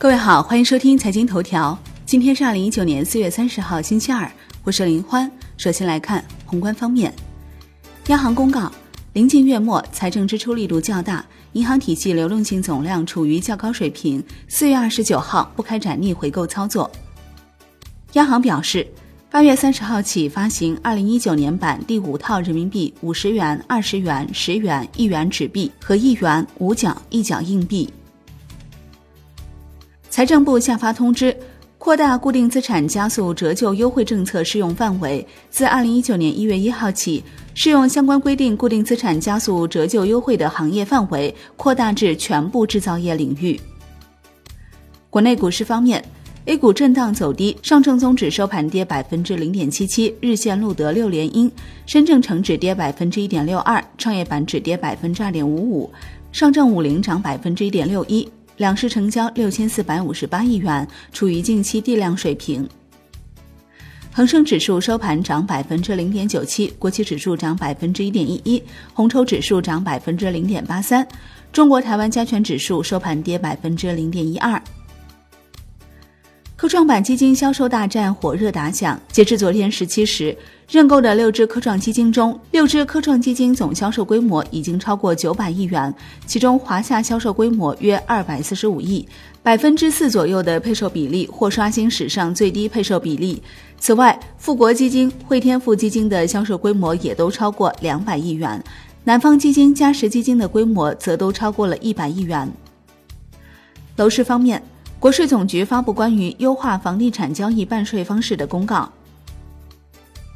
各位好，欢迎收听财经头条。今天是二零一九年四月三十号，星期二，我是林欢。首先来看宏观方面，央行公告，临近月末，财政支出力度较大，银行体系流动性总量处于较高水平。四月二十九号不开展逆回购操作。央行表示，八月三十号起发行二零一九年版第五套人民币五十元、二十元、十元、一元纸币和一元五角、一角硬币。财政部下发通知，扩大固定资产加速折旧优惠政策适用范围，自二零一九年一月一号起，适用相关规定固定资产加速折旧优惠的行业范围扩大至全部制造业领域。国内股市方面，A 股震荡走低，上证综指收盘跌百分之零点七七，日线录得六连阴；深证成指跌百分之一点六二，创业板指跌百分之二点五五，上证五零涨百分之一点六一。两市成交六千四百五十八亿元，处于近期地量水平。恒生指数收盘涨百分之零点九七，国企指数涨百分之一点一一，红筹指数涨百分之零点八三，中国台湾加权指数收盘跌百分之零点一二。科创板基金销售大战火热打响，截至昨天十七时。认购的六只科创基金中，六只科创基金总销售规模已经超过九百亿元，其中华夏销售规模约二百四十五亿，百分之四左右的配售比例或刷新史上最低配售比例。此外，富国基金、汇添富基金的销售规模也都超过两百亿元，南方基金、嘉实基金的规模则都超过了一百亿元。楼市方面，国税总局发布关于优化房地产交易办税方式的公告。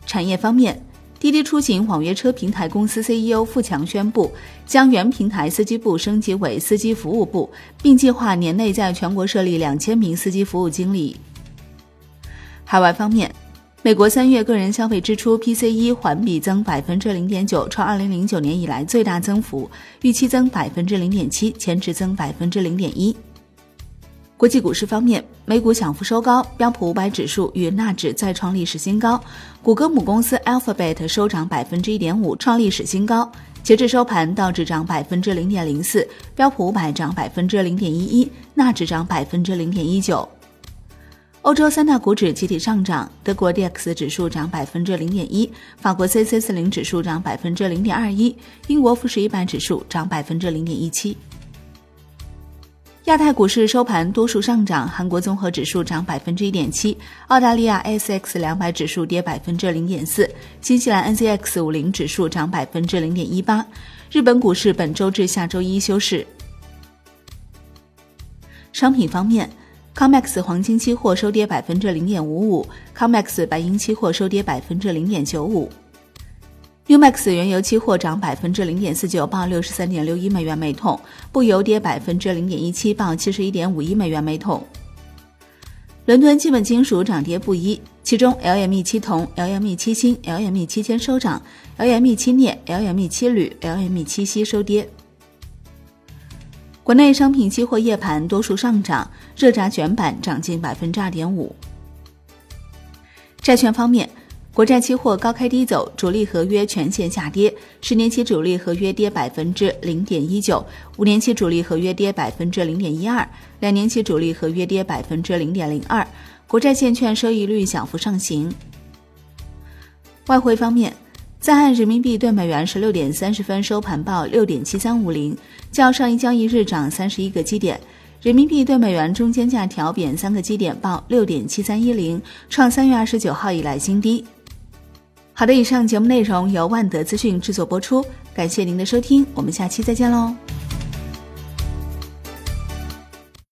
产业方面，滴滴出行网约车平台公司 CEO 付强宣布，将原平台司机部升级为司机服务部，并计划年内在全国设立两千名司机服务经理。海外方面，美国三月个人消费支出 PCE 环比增百分之零点九，创二零零九年以来最大增幅，预期增百分之零点七，前值增百分之零点一。国际股市方面，美股小幅收高，标普五百指数与纳指再创历史新高。谷歌母公司 Alphabet 收涨百分之一点五，创历史新高。截至收盘，道指涨百分之零点零四，标普五百涨百分之零点一一，纳指涨百分之零点一九。欧洲三大股指集体上涨，德国 D X 指数涨百分之零点一，法国 C C 四零指数涨百分之零点二一，英国富时一百指数涨百分之零点一七。亚太股市收盘多数上涨，韩国综合指数涨百分之一点七，澳大利亚 S X 两百指数跌百分之零点四，新西兰 N Z X 五零指数涨百分之零点一八。日本股市本周至下周一休市。商品方面，COMEX 黄金期货收跌百分之零点五五，COMEX 白银期货收跌百分之零点九五。Umax 原油期货涨百分之零点四九，报六十三点六一美元每桶；布油跌百分之零点一七，报七十一点五一美元每桶。伦敦基本金属涨跌不一，其中 LME 七铜、LME 七锌、LME 七铅收涨，LME 七镍、LME 七铝、LME 七锡收跌。国内商品期货夜盘多数上涨，热轧卷板涨近百分之二点五。债券方面。国债期货高开低走，主力合约全线下跌，十年期主力合约跌百分之零点一九，五年期主力合约跌百分之零点一二，两年期主力合约跌百分之零点零二，国债现券收益率小幅上行。外汇方面，在岸人民币对美元十六点三十分收盘报六点七三五零，较上一交易日涨三十一个基点。人民币对美元中间价调贬三个基点，报六点七三一零，创三月二十九号以来新低。好的，以上节目内容由万德资讯制作播出，感谢您的收听，我们下期再见喽。